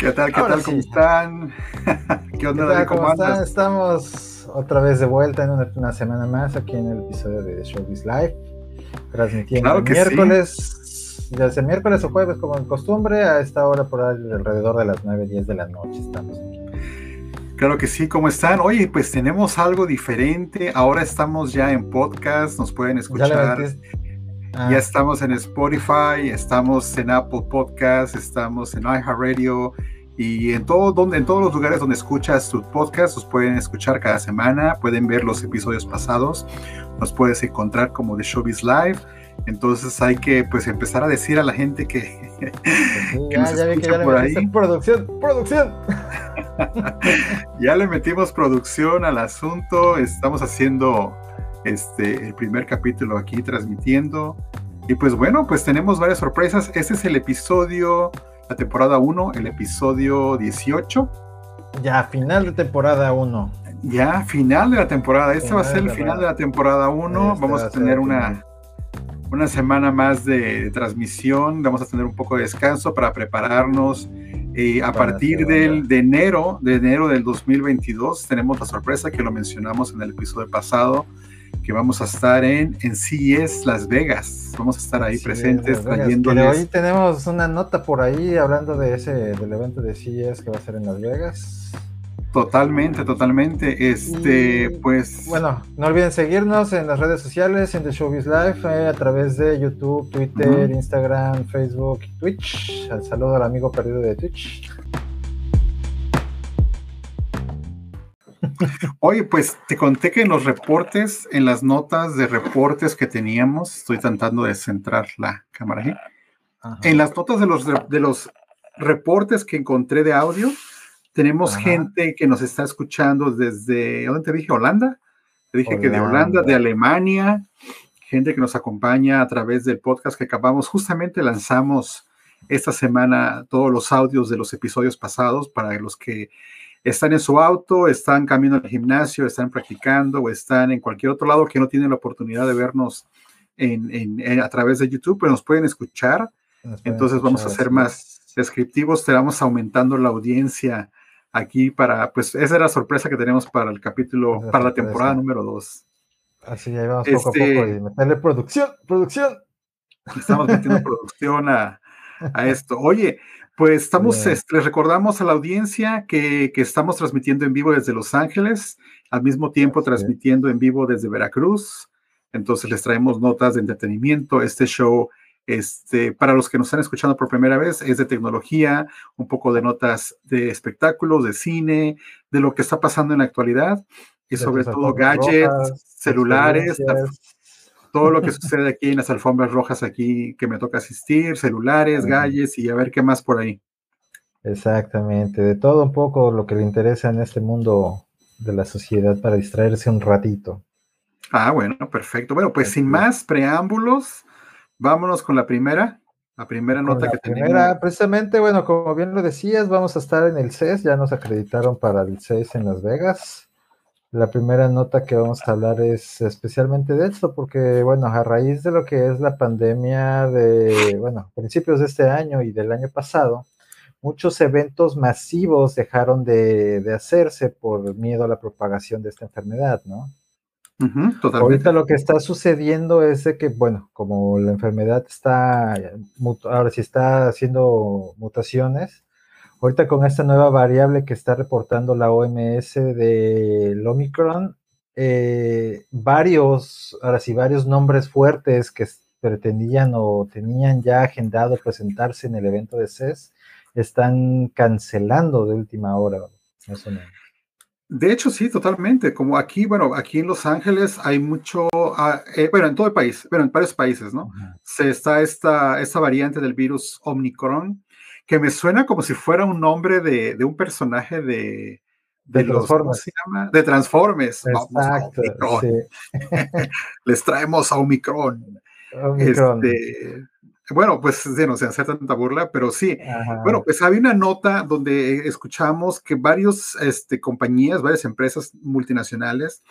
¿Qué tal? ¿Qué tal? ¿Cómo están? ¿Qué onda? ¿Cómo, están? Estamos otra vez de vuelta en una, semana más aquí en el episodio de Showbiz Live, transmitiendo el miércoles, ya sea miércoles o jueves como en costumbre, a esta hora por alrededor de las 9, 10 de la noche estamos aquí. Claro que sí, ¿cómo están? Oye, pues tenemos algo diferente. Ahora estamos ya en podcast, nos pueden escuchar. Ya ah. estamos en Spotify, estamos en Apple Podcast, estamos en iHeartRadio y en, todo, donde, en todos los lugares donde escuchas tu podcast, los pueden escuchar cada semana, pueden ver los episodios pasados, nos puedes encontrar como The Showbiz Live. Entonces hay que pues empezar a decir a la gente que, ya, ya vi que ya por ahí. Producción, producción. ya le metimos producción al asunto, estamos haciendo este, el primer capítulo aquí transmitiendo. Y pues bueno, pues tenemos varias sorpresas. Este es el episodio, la temporada 1, el episodio 18. Ya, final de temporada 1. Ya, final de la temporada. Este va a ser el final de la temporada 1. Este Vamos a tener una, una semana más de, transmisión. Vamos a tener un poco de descanso para prepararnos. Eh, a partir del, de enero, de enero del 2022, tenemos la sorpresa que lo mencionamos en el episodio pasado que vamos a estar en, en CES Las Vegas. Vamos a estar ahí presentes trayéndoles. hoy tenemos una nota por ahí hablando de ese, del evento de CES que va a ser en Las Vegas. Totalmente, totalmente. Este, pues. Bueno, no olviden seguirnos en las redes sociales, en The Showbiz Live, eh, a través de YouTube, Twitter, Instagram, Facebook, Twitch. Al saludo al amigo perdido de Twitch. Oye, pues te conté que en los reportes, en las notas de reportes que teníamos, estoy tratando de centrar la cámara aquí. En las notas de los, de los reportes que encontré de audio, tenemos gente que nos está escuchando desde, ¿dónde te dije? ¿Holanda? Te dije que de Holanda, de Alemania, gente que nos acompaña a través del podcast que acabamos, justamente lanzamos esta semana todos los audios de los episodios pasados para los que están en su auto, están camino al gimnasio, están practicando o están en cualquier otro lado que no tienen la oportunidad de vernos en, a través de YouTube, pues nos pueden escuchar. Entonces vamos a ser más descriptivos, estamos aumentando la audiencia aquí para, pues esa era la sorpresa que tenemos para el capítulo, para la temporada número 2. Así ya vamos poco a poco este y meterle producción, producción. Estamos metiendo producción a, a esto. Oye, pues estamos, este, les recordamos a la audiencia que, estamos transmitiendo en vivo desde Los Ángeles, al mismo tiempo transmitiendo en vivo desde Veracruz. Entonces les traemos notas de entretenimiento. Este show, este, para los que nos están escuchando por primera vez, es de tecnología, un poco de notas de espectáculos, de cine, de lo que está pasando en la actualidad y sobre todo gadgets, celulares, todo lo que sucede aquí en las alfombras rojas aquí que me toca asistir, celulares, galles y a ver qué más por ahí. Exactamente, de todo un poco lo que le interesa en este mundo de la sociedad para distraerse un ratito. Ah, bueno, perfecto. Bueno, pues sin más preámbulos, vámonos con la primera, la primera nota que tenemos. Precisamente, bueno, como bien lo decías, vamos a estar en el CES, ya nos acreditaron para el CES en Las Vegas. La primera nota que vamos a hablar es especialmente de esto, porque, bueno, a raíz de lo que es la pandemia de, bueno, principios de este año y del año pasado, muchos eventos masivos dejaron de, hacerse por miedo a la propagación de esta enfermedad, ¿no? Ahorita lo que está sucediendo es que, bueno, como la enfermedad está, ahora sí está haciendo mutaciones, Ahorita con esta nueva variable que está reportando la OMS del Omicron, eh, varios, ahora sí, varios nombres fuertes que pretendían o tenían ya agendado presentarse en el evento de CES están cancelando de última hora. De hecho, sí, totalmente. Como aquí, bueno, aquí en Los Ángeles hay mucho, ah, eh, bueno, en todo el país, bueno, en varios países, ¿no? Se está esta, esta variante del virus Omicron que me suena como si fuera un nombre de, de un personaje de, de, los, Transformers. se llama? De Transformers. Exacto. Les traemos a Omicron. Este, bueno, pues no sé hacer tanta burla, pero sí. Bueno, pues había una nota donde escuchamos que varias este, compañías, varias empresas multinacionales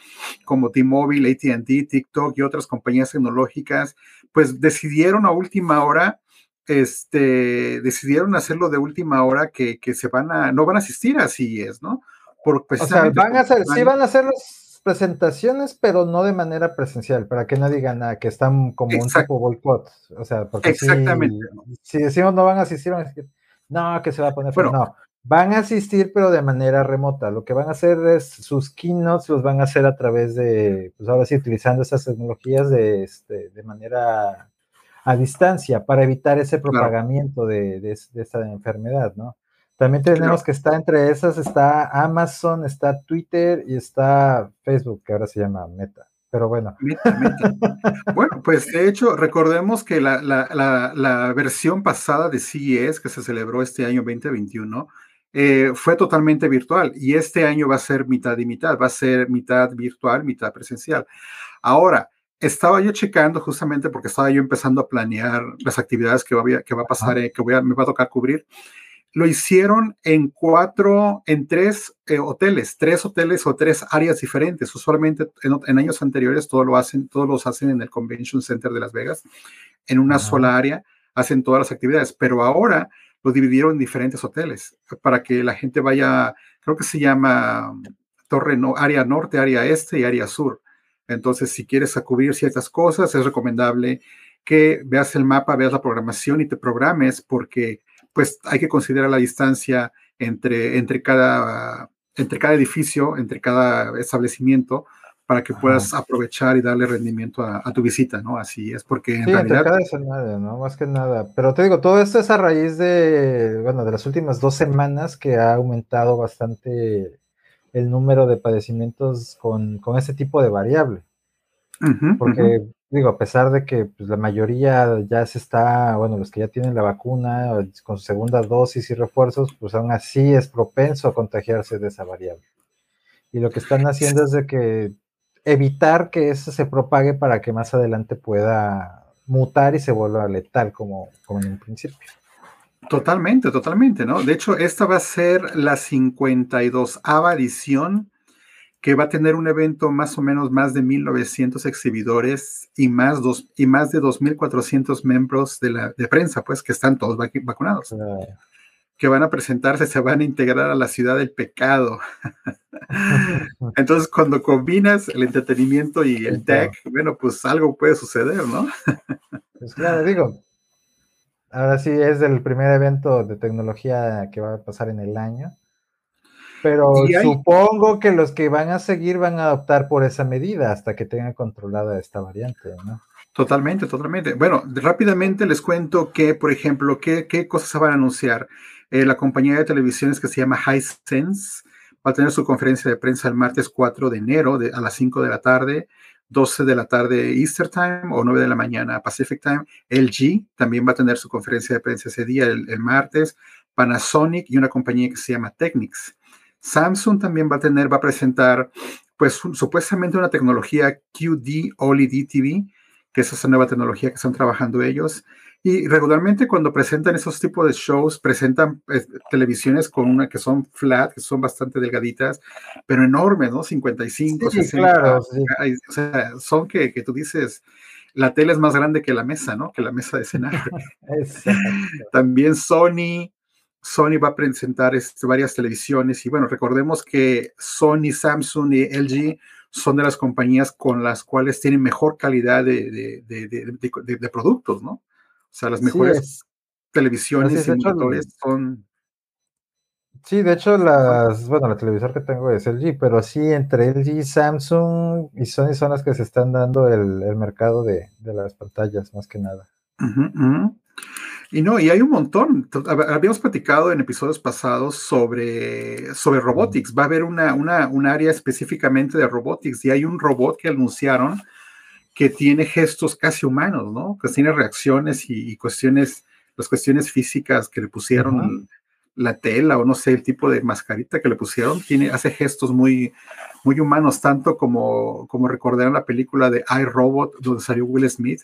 como T-Mobile, ATT, TikTok y otras compañías tecnológicas, pues decidieron a última hora este, decidieron hacerlo de última hora que, se van a, no van a asistir a CES, ¿no? Por, o sea, van a hacer, sí van a hacer las presentaciones, pero no de manera presencial, para que no digan nada, que están como un tipo boicot. O sea, porque Exactamente. Si, decimos no van a asistir, van a decir, no, que se va a poner, bueno, no. Van a asistir, pero de manera remota. Lo que van a hacer es sus keynotes los van a hacer a través de, pues ahora sí, utilizando esas tecnologías de, este, de manera a distancia para evitar ese propagamiento de, de, esta enfermedad, ¿no? También tenemos que está entre esas, está Amazon, está Twitter y está Facebook, que ahora se llama Meta. Pero bueno. bueno, pues de hecho, recordemos que la, la, la, versión pasada de CES, que se celebró este año 2021, eh, fue totalmente virtual y este año va a ser mitad y mitad, va a ser mitad virtual, mitad presencial. Ahora, estaba yo checando justamente porque estaba yo empezando a planear las actividades que, va, que va a pasar, eh, que voy a, me va a tocar cubrir. Lo hicieron en cuatro, en tres eh, hoteles, tres hoteles o tres áreas diferentes. Usualmente en, años anteriores todo lo hacen, todos los hacen en el Convention Center de Las Vegas, en una sola área, hacen todas las actividades, pero ahora lo dividieron en diferentes hoteles para que la gente vaya, creo que se llama Torre no, área norte, área este y área sur. Entonces, si quieres cubrir ciertas cosas, es recomendable que veas el mapa, veas la programación y te programes porque pues hay que considerar la distancia entre, entre, cada, entre cada edificio, entre cada establecimiento para que puedas aprovechar y darle rendimiento a, tu visita, ¿no? Así es, porque en realidad... Nada, ¿no? Más que nada. Pero te digo, todo esto es a raíz de, bueno, de las últimas dos semanas que ha aumentado bastante el número de padecimientos con, con ese tipo de variable. porque, digo, a pesar de que pues, la mayoría ya se está, bueno, los que ya tienen la vacuna con su segunda dosis y refuerzos, pues aún así es propenso a contagiarse de esa variable. Y lo que están haciendo es de que evitar que eso se propague para que más adelante pueda mutar y se vuelva letal como, como en un principio. Totalmente, totalmente, ¿no? De hecho, esta va a ser la 52 edición que va a tener un evento más o menos más de 1900 exhibidores y más, dos, y más de 2400 miembros de la de prensa, pues, que están todos vacunados que van a presentarse se van a integrar a la ciudad del pecado. Entonces, cuando combinas el entretenimiento y el tech, bueno, pues algo puede suceder, ¿no? pues claro, digo, ahora sí es el primer evento de tecnología que va a pasar en el año. Pero supongo que los que van a seguir van a optar por esa medida hasta que tengan controlada esta variante, ¿no? Totalmente, totalmente. Bueno, rápidamente les cuento que, por ejemplo, qué, qué cosas se van a anunciar. Eh, la compañía de televisiones que se llama Hisense va a tener su conferencia de prensa el martes 4 de enero a las 5 de la tarde, 12 de la tarde Easter Time o 9 de la mañana Pacific Time. LG también va a tener su conferencia de prensa ese día, el, martes. Panasonic y una compañía que se llama Technics. Samsung también va a tener, va a presentar, pues supuestamente una tecnología QD OLED TV, que es esa nueva tecnología que están trabajando ellos. Y regularmente cuando presentan esos tipos de shows, presentan eh, televisiones con una que son flat, que son bastante delgaditas, pero enormes, ¿no? 55, sí, Claro, O sea, son que, que, tú dices, la tele es más grande que la mesa, ¿no? Que la mesa de escenario. También Sony, Sony va a presentar este, varias televisiones y bueno, recordemos que Sony, Samsung y LG son de las compañías con las cuales tienen mejor calidad de, de, de productos, ¿no? O sea, las mejores televisiones y monitores son... Sí, de hecho, las, bueno, la televisor que tengo es LG, pero sí, entre LG, Samsung y Sony son las que se están dando el, mercado de, las pantallas, más que nada. Y no, y hay un montón. Habíamos platicado en episodios pasados sobre, sobre robotics. Va a haber una, una, un área específicamente de robotics y hay un robot que anunciaron que tiene gestos casi humanos, ¿no? Que tiene reacciones y, cuestiones, las cuestiones físicas que le pusieron la tela o no sé, el tipo de mascarita que le pusieron, tiene, hace gestos muy, muy humanos, tanto como, como recordaron la película de I, Robot, donde salió Will Smith.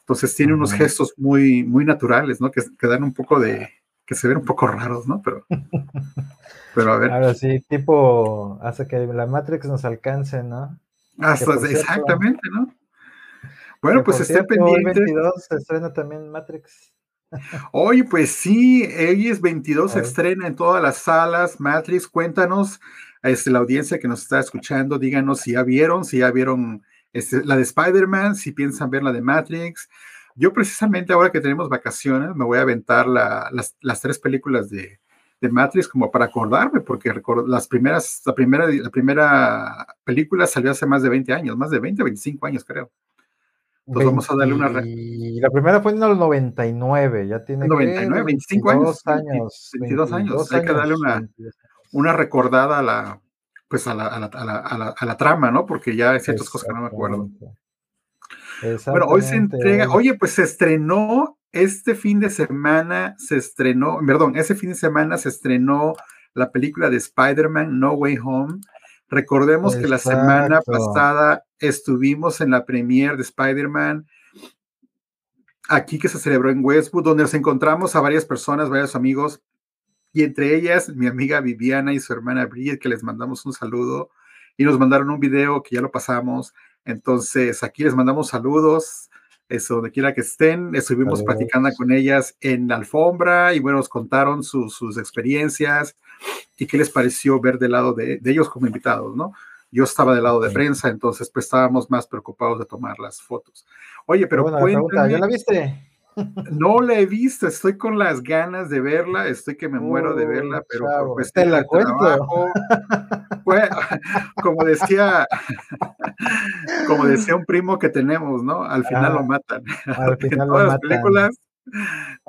Entonces tiene unos gestos muy, muy naturales, ¿no? Que, que, dan un poco de, que se ven un poco raros, ¿no? Pero, pero a ver. Ahora sí, tipo, hace que la Matrix nos alcance, ¿no? Hasta, exactamente, ¿no? Bueno, pues esté pendiente. 22 se estrena también Matrix. Oye, pues sí, hoy es 22, se estrena en todas las salas. Matrix, cuéntanos, este, la audiencia que nos está escuchando, díganos si ya vieron, si ya vieron este, la de Spider-Man, si piensan ver la de Matrix. Yo precisamente ahora que tenemos vacaciones me voy a aventar las, las, tres películas de, de, Matrix como para acordarme, porque las primeras, la primera, la primera película salió hace más de 20 años, más de 20, 25 años creo. Entonces vamos a darle una... Y la primera fue en el 99, ya tiene 99, 25 años. años 22 años. Hay que darle una, una recordada a la, pues a la, a la, a la, a la trama, ¿no? Porque ya hay ciertas cosas que no me acuerdo. Bueno, hoy se entrega, oye, pues se estrenó este fin de semana, se estrenó, perdón, ese fin de semana se estrenó la película de Spider-Man No Way Home. Recordemos que la semana pasada estuvimos en la premiere de Spider-Man, aquí que se celebró en Westwood, donde nos encontramos a varias personas, varios amigos, y entre ellas mi amiga Viviana y su hermana Bridget, que les mandamos un saludo, y nos mandaron un video que ya lo pasamos. Entonces, aquí les mandamos saludos, eso, donde quiera que estén. Estuvimos platicando con ellas en la alfombra y bueno, nos contaron sus experiencias y qué les pareció ver del lado de, de ellos como invitados, ¿no? Yo estaba del lado de prensa, entonces pues estábamos más preocupados de tomar las fotos. Oye, pero bueno, ¿ya la viste? No la he visto, estoy con las ganas de verla, estoy que me muero de verla, pero pues te la cuento. Como decía, como decía un primo que tenemos, ¿no? Al final lo matan. Al final todas las películas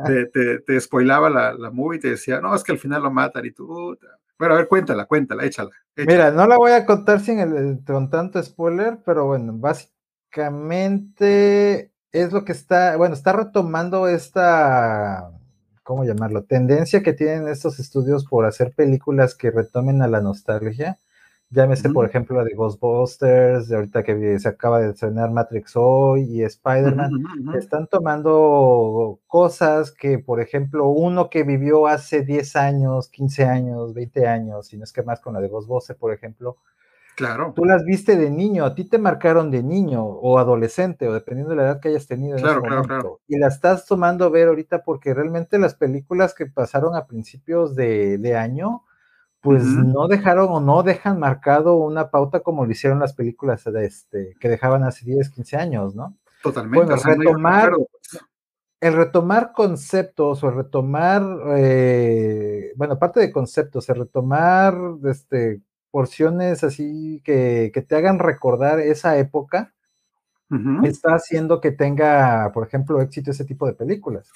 te, te, te spoilaba la, la movie y te decía, no, es que al final lo matan y tú, bueno, a ver, cuéntala, cuéntala, échala, Mira, no la voy a contar sin el, con tanto spoiler, pero bueno, básicamente es lo que está, bueno, está retomando esta, ¿cómo llamarlo? Tendencia que tienen estos estudios por hacer películas que retomen a la nostalgia. Llámese, por ejemplo, la de Ghostbusters, de ahorita que se acaba de estrenar Matrix hoy y Spider-Man. Están tomando cosas que, por ejemplo, uno que vivió hace 10 años, 15 años, 20 años, si no es que más con la de Ghostbusters, por ejemplo. Claro. Tú las viste de niño, a ti te marcaron de niño o adolescente, o dependiendo de la edad que hayas tenido. En claro, claro, claro. Y la estás tomando a ver ahorita porque realmente las películas que pasaron a principios de, de año pues no dejaron o no dejan marcado una pauta como lo hicieron las películas de este, que dejaban hace 10, 15 años, ¿no? Totalmente. Bueno, retomar, el retomar conceptos o retomar, eh, bueno, aparte de conceptos, el retomar este, porciones así que, que te hagan recordar esa época, está haciendo que tenga, por ejemplo, éxito ese tipo de películas.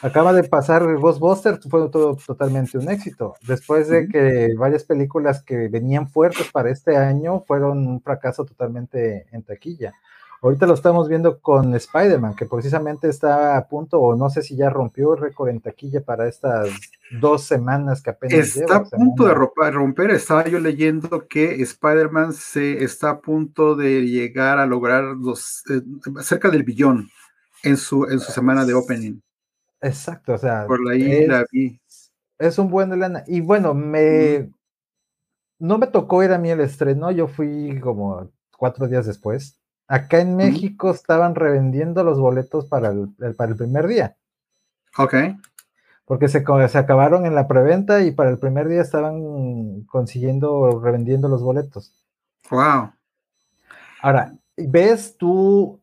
Acaba de pasar Ghostbusters, fue todo totalmente un éxito. Después de que varias películas que venían fuertes para este año fueron un fracaso totalmente en taquilla. Ahorita lo estamos viendo con Spider-Man, que precisamente está a punto, o no sé si ya rompió el récord en taquilla para estas dos semanas que apenas Está a punto de romper, estaba yo leyendo que Spider-Man se está a punto de llegar a lograr los, eh, cerca del billón en su, en su semana de opening. Exacto, o sea. Por ahí la vi. Es un buen lana. Y bueno, me. No me tocó ir a mí el estreno, yo fui como cuatro días después. Acá en México estaban revendiendo los boletos para el, para el primer día. Ok. Porque se, se acabaron en la preventa y para el primer día estaban consiguiendo, revendiendo los boletos. Wow. Ahora, ¿ves tú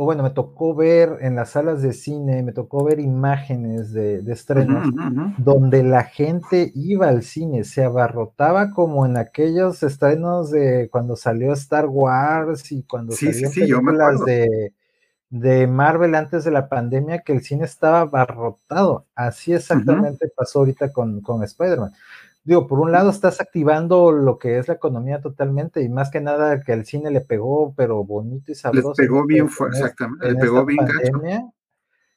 o bueno, me tocó ver en las salas de cine, me tocó ver imágenes de, estrenos donde la gente iba al cine, se abarrotaba como en aquellos estrenos de cuando salió Star Wars y cuando salieron películas de, de, Marvel antes de la pandemia, que el cine estaba abarrotado. Así exactamente pasó ahorita con, con Spider-Man digo, por un lado estás activando lo que es la economía totalmente y más que nada que al cine le pegó, pero bonito y sabroso. Le pegó bien, fue, exactamente, le pegó bien pandemia,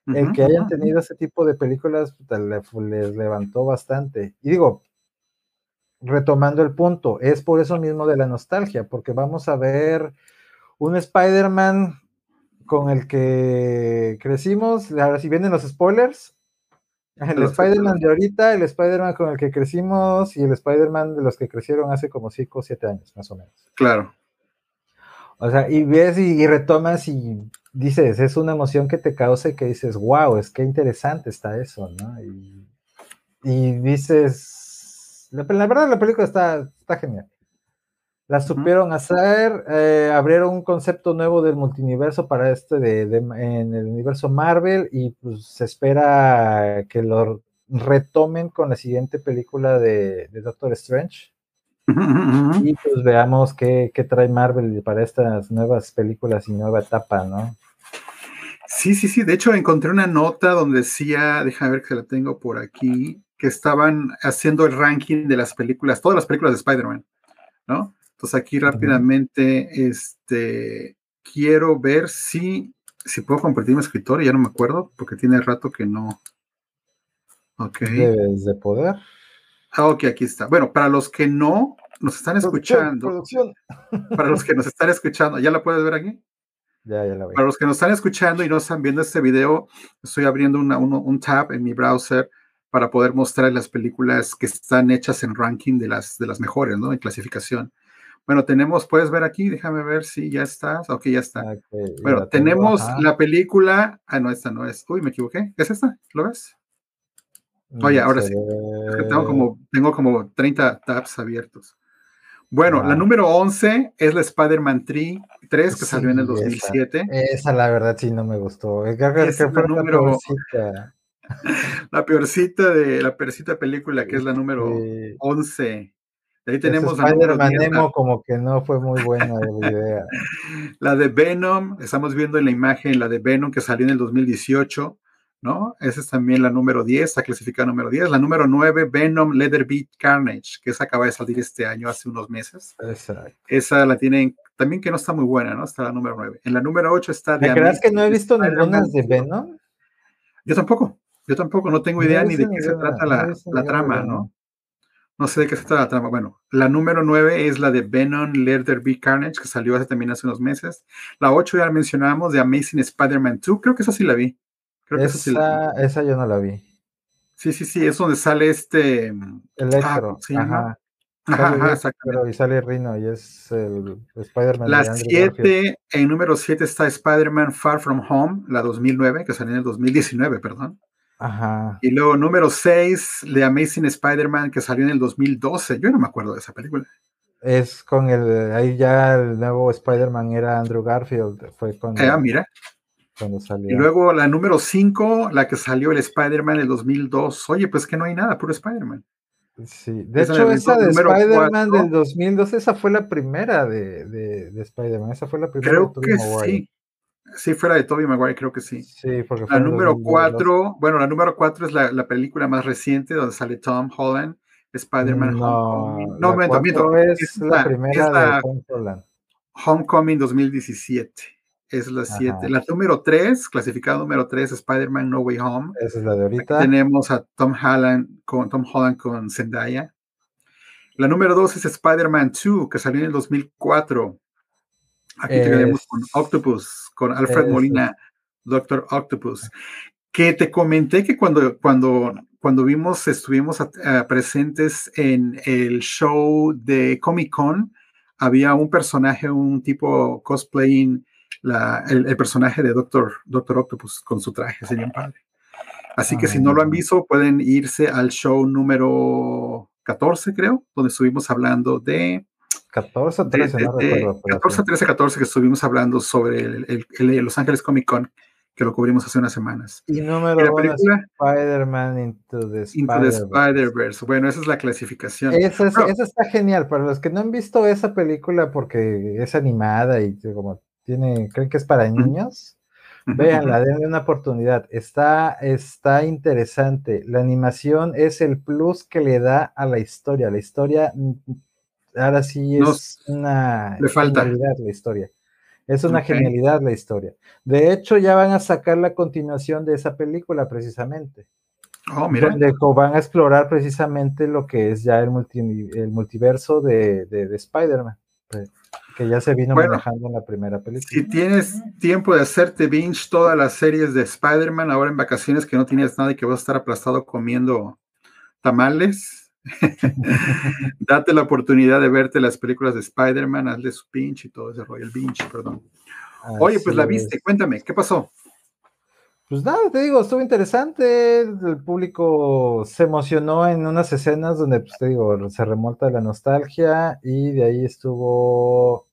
El que hayan tenido ese tipo de películas les levantó bastante. Y digo, retomando el punto, es por eso mismo de la nostalgia, porque vamos a ver un Spider-Man con el que crecimos, ahora si vienen los spoilers, el Spider-Man de ahorita, el Spider-Man con el que crecimos y el Spider-Man de los que crecieron hace como 5 o 7 años, más o menos. Claro. O sea, y ves y, retomas y dices, es una emoción que te causa y que dices, wow, es que interesante está eso, ¿no? Y, dices, la, verdad la película está, está genial. La supieron hacer, eh, abrieron un concepto nuevo del multiverso para este de, en el universo Marvel y pues se espera que lo retomen con la siguiente película de, Doctor Strange. Y pues veamos qué, trae Marvel para estas nuevas películas y nueva etapa, ¿no? Sí, sí, sí. De hecho, encontré una nota donde decía, déjame ver que la tengo por aquí, que estaban haciendo el ranking de las películas, todas las películas de Spider-Man, ¿no? Entonces aquí rápidamente, este, quiero ver si, si puedo compartir mi escritorio, ya no me acuerdo, porque tiene rato que no. Ok. Debes de poder. Ah, ok, aquí está. Bueno, para los que no nos están escuchando, para los que nos están escuchando, ¿ya la puedes ver aquí? Ya, ya la veo. Para los que nos están escuchando y no están viendo este video, estoy abriendo un tab en mi browser para poder mostrar las películas que están hechas en ranking de las, de las mejores, ¿no? En clasificación. Bueno, tenemos, puedes ver aquí, déjame ver si ya estás. Ok, ya está. bueno, tenemos la película. Ah, no, esta no es. Uy, me equivoqué. ¿Es esta? ¿Lo ves? Oye, ahora sí. tengo como, tengo como 30 tabs abiertos. Bueno, la número 11 es la Spider-Man 3, 3 que salió en el 2007. Esa, la verdad sí no me gustó. Es la, número, la peorcita de la peorcita película que es la número 11 ahí tenemos a Nemo como que no fue muy buena la idea. la de Venom, estamos viendo en la imagen la de Venom que salió en el 2018, ¿no? Esa es también la número 10, está clasificada número 10. La número 9, Venom Leather Beat Carnage, que esa acaba de salir este año, hace unos meses. Exacto. Esa la tienen, también que no está muy buena, ¿no? Está la número 9. En la número 8 está... ¿Me crees que no he visto ninguna de Venom? Yo tampoco, yo tampoco, no tengo idea ni de qué se trata la, la trama, ¿no? No sé de qué se trata la trama. Bueno, la número 9 es la de Venom Leather Be Carnage, que salió hace, también hace unos meses. La 8 ya la mencionamos, de Amazing Spider-Man 2. Creo que esa sí la vi. Creo esa, que esa, esa yo no la vi. Sí, sí, sí, es donde sale este. Electro. Ah, ajá. Ajá, ajá, y sale Rino y es el Spider-Man. La 7, en número 7 está Spider-Man Far From Home, la 2009, que salió en el 2019, perdón. Y luego número 6, The Amazing Spider-Man, que salió en el 2012. Yo no me acuerdo de esa película. Es con el, ahí ya el nuevo Spider-Man era Andrew Garfield. Fue con ah, mira. Cuando salió. Y luego la número 5, la que salió el Spider-Man en el 2002. Oye, pues que no hay nada, puro Spider-Man. Sí, de hecho, esa de Spider-Man del 2002, esa fue la primera de, de, Spider-Man. Esa fue la primera. Creo que sí. Sí, fue la de Tobey Maguire, creo que sí. Sí, porque La número cuatro, bueno, la número cuatro es la, la, película más reciente donde sale Tom Holland, Spider-Man no, Homecoming. No, me miento, es, la, primera de Tom Holland. Homecoming 2017. Es la 7. La número 3, clasificada número 3, Spider-Man No Way Home. Esa es la de ahorita. tenemos a Tom Holland con, Tom Holland con Zendaya. La número 2 es Spider-Man 2, que salió en el 2004. Aquí tenemos con Octopus, con Alfred Molina, Doctor Octopus, que te comenté que cuando, cuando, cuando vimos, estuvimos presentes en el show de Comic Con, había un personaje, un tipo cosplaying la, el, personaje de Doctor, Doctor Octopus con su traje, sería padre. Así que si no lo han ah. visto, pueden irse al show número 14, creo, donde estuvimos hablando de 14 13, no recuerdo. 14, 13, 14 que estuvimos hablando sobre el, Los Ángeles Comic Con, que lo cubrimos hace unas semanas. Y número uno, Spider-Man Into the Spider-Verse. bueno, esa es la clasificación. Esa, está genial. Para los que no han visto esa película porque es animada y como tiene, creen que es para niños, véanla, denle una oportunidad. Está, está interesante. La animación es el plus que le da a la historia. La historia ahora sí es una genialidad la historia. Es una genialidad la historia. De hecho, ya van a sacar la continuación de esa película precisamente. Oh, mira. Donde van a explorar precisamente lo que es ya el, el multiverso de, de, Spider-Man, que ya se vino manejando en la primera película. Si tienes tiempo de hacerte binge todas las series de Spider-Man ahora en vacaciones que no tienes nada y que vas a estar aplastado comiendo tamales, Date la oportunidad de verte las películas de Spider-Man, hazle su pinche y todo ese rollo, el pinche, perdón. Oye, pues la viste, cuéntame, ¿qué pasó? Pues nada, te digo, estuvo interesante, el público se emocionó en unas escenas donde, pues te digo, se remonta la nostalgia y de ahí estuvo,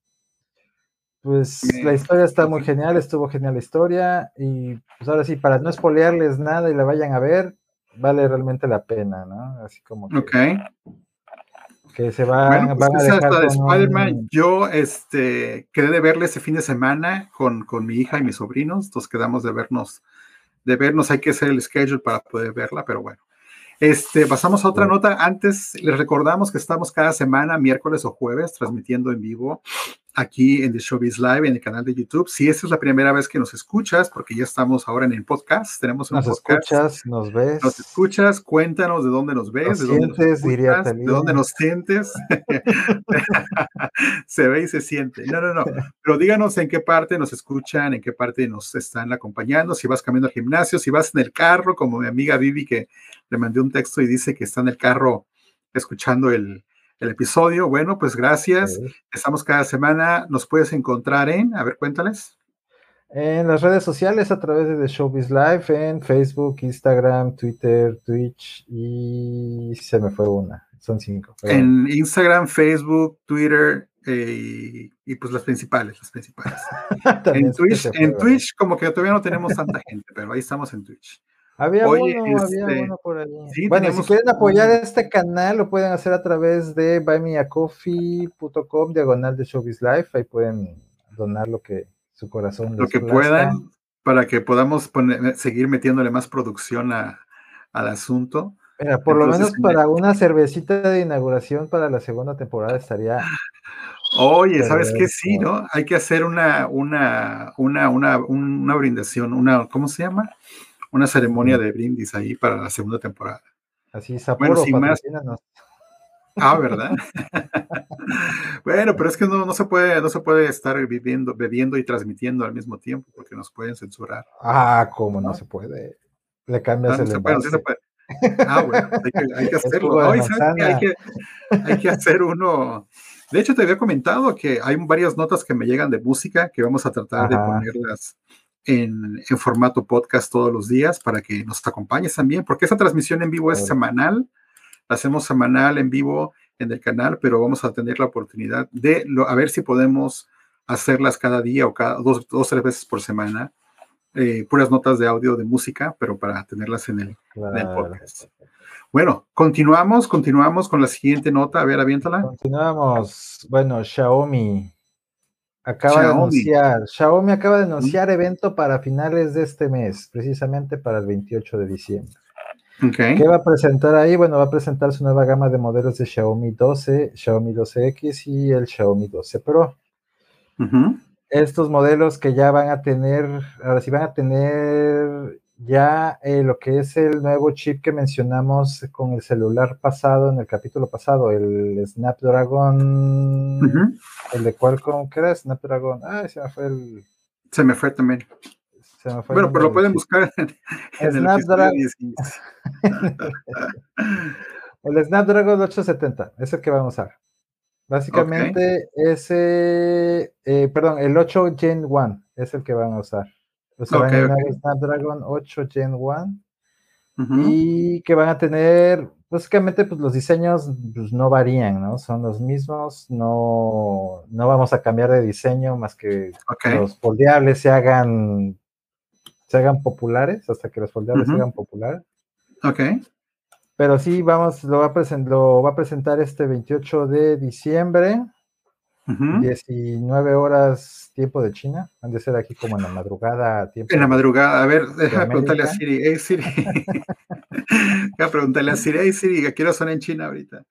pues la historia está muy genial, estuvo genial la historia y pues ahora sí, para no espolearles nada y la vayan a ver, vale realmente la pena, ¿no? Así como que... Ok. Que se van, bueno, pues van a dejar de Spider-Man. Yo este, quedé de verle ese fin de semana con, con mi hija y mis sobrinos. Entonces quedamos de vernos de vernos, hay que hacer el schedule para poder verla, pero bueno. Este, pasamos a otra nota. Antes les recordamos que estamos cada semana, miércoles o jueves, transmitiendo en vivo aquí en The Showbiz Live, en el canal de YouTube. Si esta es la primera vez que nos escuchas, porque ya estamos ahora en el podcast, tenemos un nos escuchas, nos ves. Nos escuchas, cuéntanos de dónde nos ves, de, dónde nos diría de dónde nos sientes. se ve y se siente. No, no, no. Pero díganos en qué parte nos escuchan, en qué parte nos están acompañando, si vas caminando al gimnasio, si vas en el carro, como mi amiga Vivi que le mandé un texto y dice que está en el carro escuchando el, el episodio. Bueno, pues gracias. Estamos cada semana. Nos puedes encontrar en, a ver, cuéntales. En las redes sociales a través de The Showbiz Live, en Facebook, Instagram, Twitter, Twitch y se me fue una. Son cinco. En Instagram, Facebook, Twitter eh, y, pues las principales, las principales. en Twitch, en Twitch como que todavía no tenemos tanta gente, pero ahí estamos en Twitch. Había uno, había este, uno por ahí. bueno, si quieren apoyar este canal, lo pueden hacer a través de buymeacoffee.com, diagonal de Showbiz Life. Ahí pueden donar lo que su corazón Lo que puedan para que podamos poner, seguir metiéndole más producción al asunto. Mira, por lo menos para una cervecita de inauguración para la segunda temporada estaría. Oye, ¿sabes qué? Sí, ¿no? Hay que hacer una, una, una, una, una brindación, una, ¿cómo se llama? Una ceremonia de brindis ahí para la segunda temporada. Así, Sapporo, bueno, sin más. Ah, ¿verdad? bueno, pero es que no, no, se puede, no se puede estar viviendo, bebiendo y transmitiendo al mismo tiempo porque nos pueden censurar. Ah, ¿cómo no, se puede? Le cambias ah, el se puede, se puede. Ah, bueno, hay que, hay que hacerlo. hay, que, hay que hacer uno. De hecho, te había comentado que hay varias notas que me llegan de música que vamos a tratar de ponerlas en, formato podcast todos los días para que nos acompañes también, porque esa transmisión en vivo es semanal, la hacemos semanal en vivo en el canal, pero vamos a tener la oportunidad de a ver si podemos hacerlas cada día o cada dos o tres veces por semana, eh, puras notas de audio de música, pero para tenerlas en el, en el, podcast. Bueno, continuamos, continuamos con la siguiente nota. A ver, aviéntala. Continuamos. Bueno, Xiaomi Acaba de anunciar, Xiaomi acaba de anunciar evento para finales de este mes, precisamente para el 28 de diciembre. ¿Qué va a presentar ahí? Bueno, va a presentar su nueva gama de modelos de Xiaomi 12, Xiaomi 12X y el Xiaomi 12 Pro. Estos modelos que ya van a tener, ahora sí van a tener ya eh, lo que es el nuevo chip que mencionamos con el celular pasado, en el capítulo pasado, el Snapdragon, el de Qualcomm, ¿qué era? Snapdragon, ah, se me fue el... Se me fue también. bueno, pero lo pueden buscar en, el Snapdragon. el Snapdragon 870, es el que vamos a usar. Básicamente ese, eh, perdón, el 8 Gen 1 es el que van a usar. O sea, van a Snapdragon 8 Gen 1 y que van a tener, básicamente, pues los diseños pues, no varían, ¿no? Son los mismos, no, no vamos a cambiar de diseño más que los foldeables se hagan, se hagan populares, hasta que los foldeables se hagan populares. Ok. Pero sí, vamos, lo va, a lo va a presentar este 28 de diciembre. 19 horas tiempo de China, han de ser aquí como en la madrugada. Tiempo en la madrugada, a ver, déjame preguntarle a Siri. Hey Siri, déjame preguntarle a Siri, hey Siri, ¿a qué hora son en China ahorita?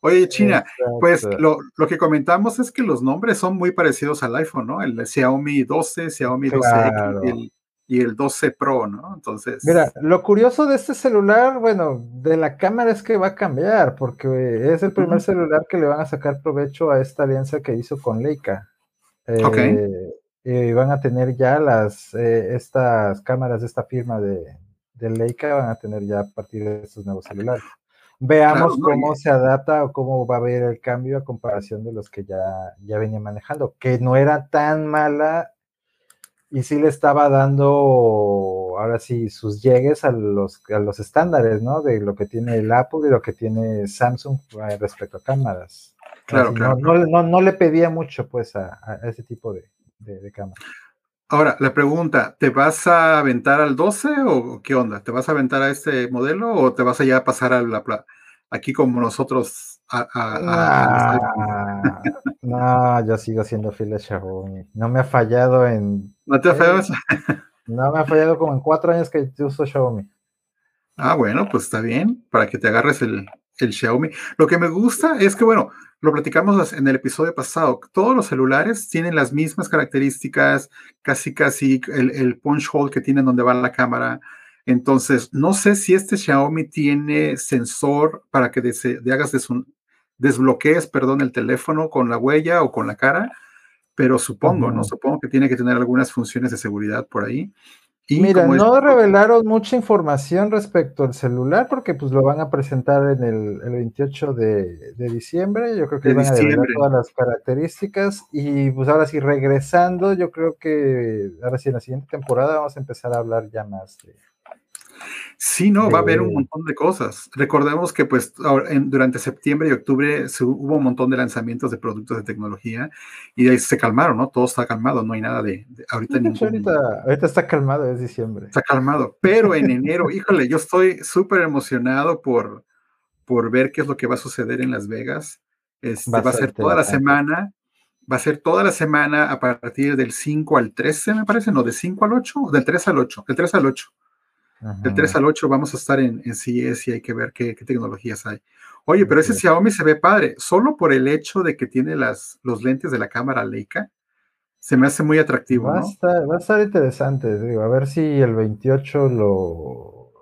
Oye, China, pues lo, lo, que comentamos es que los nombres son muy parecidos al iPhone, ¿no? El Xiaomi 12, Xiaomi 12X y el y el 12 Pro, ¿no? Entonces. Mira, lo curioso de este celular, bueno, de la cámara es que va a cambiar, porque es el primer celular que le van a sacar provecho a esta alianza que hizo con Leica. ok. Eh, y van a tener ya las, eh, estas cámaras de esta firma de, de, Leica, van a tener ya a partir de estos nuevos celulares. Veamos cómo se adapta o cómo va a haber el cambio a comparación de los que ya, ya venía manejando, que no era tan mala y sí le estaba dando, ahora sí, sus llegues a los, a los estándares, ¿no? De lo que tiene el Apple y lo que tiene Samsung eh, respecto a cámaras. Claro, claro. No, le pedía mucho, pues, a, ese tipo de, de, cámaras. Ahora, la pregunta, ¿te vas a aventar al 12 o qué onda? ¿Te vas a aventar a este modelo o te vas a ya pasar a la aquí como nosotros a, no, yo sigo siendo fiel a Xiaomi. No me ha fallado en. ¿No te ha fallado? no me ha fallado como en cuatro años que uso Xiaomi. Ah, bueno, pues está bien, para que te agarres el, el Xiaomi. Lo que me gusta es que, bueno, lo platicamos en el episodio pasado, todos los celulares tienen las mismas características, casi casi el, el punch hole que tienen donde va la cámara. Entonces, no sé si este Xiaomi tiene sensor para que de, hagas desbloquees, perdón, el teléfono con la huella o con la cara, pero supongo, ¿no? Supongo que tiene que tener algunas funciones de seguridad por ahí. Mira, no revelaron mucha información respecto al celular porque pues lo van a presentar en el, 28 de, diciembre. Yo creo que van a revelar todas las características y pues ahora sí regresando, yo creo que ahora sí en la siguiente temporada vamos a empezar a hablar ya más de, Sí, no, va a haber un montón de cosas. Recordemos que pues durante septiembre y octubre hubo un montón de lanzamientos de productos de tecnología y ahí se calmaron, ¿no? Todo está calmado, no hay nada de, ahorita, ahorita, está calmado, es diciembre. Está calmado, pero en enero, híjole, yo estoy súper emocionado por, por ver qué es lo que va a suceder en Las Vegas. Este, va, a ser toda la semana, va a ser toda la semana a partir del 5 al 13, me parece, no, de 5 al 8, del 3 al 8, del 3 al 8. Del 3 al 8 vamos a estar en, en CES y hay que ver qué, tecnologías hay. Oye, pero ese Xiaomi se ve padre, solo por el hecho de que tiene las, los lentes de la cámara Leica, se me hace muy atractivo. Va, a, estar, va a estar interesante, digo, a ver si el 28 lo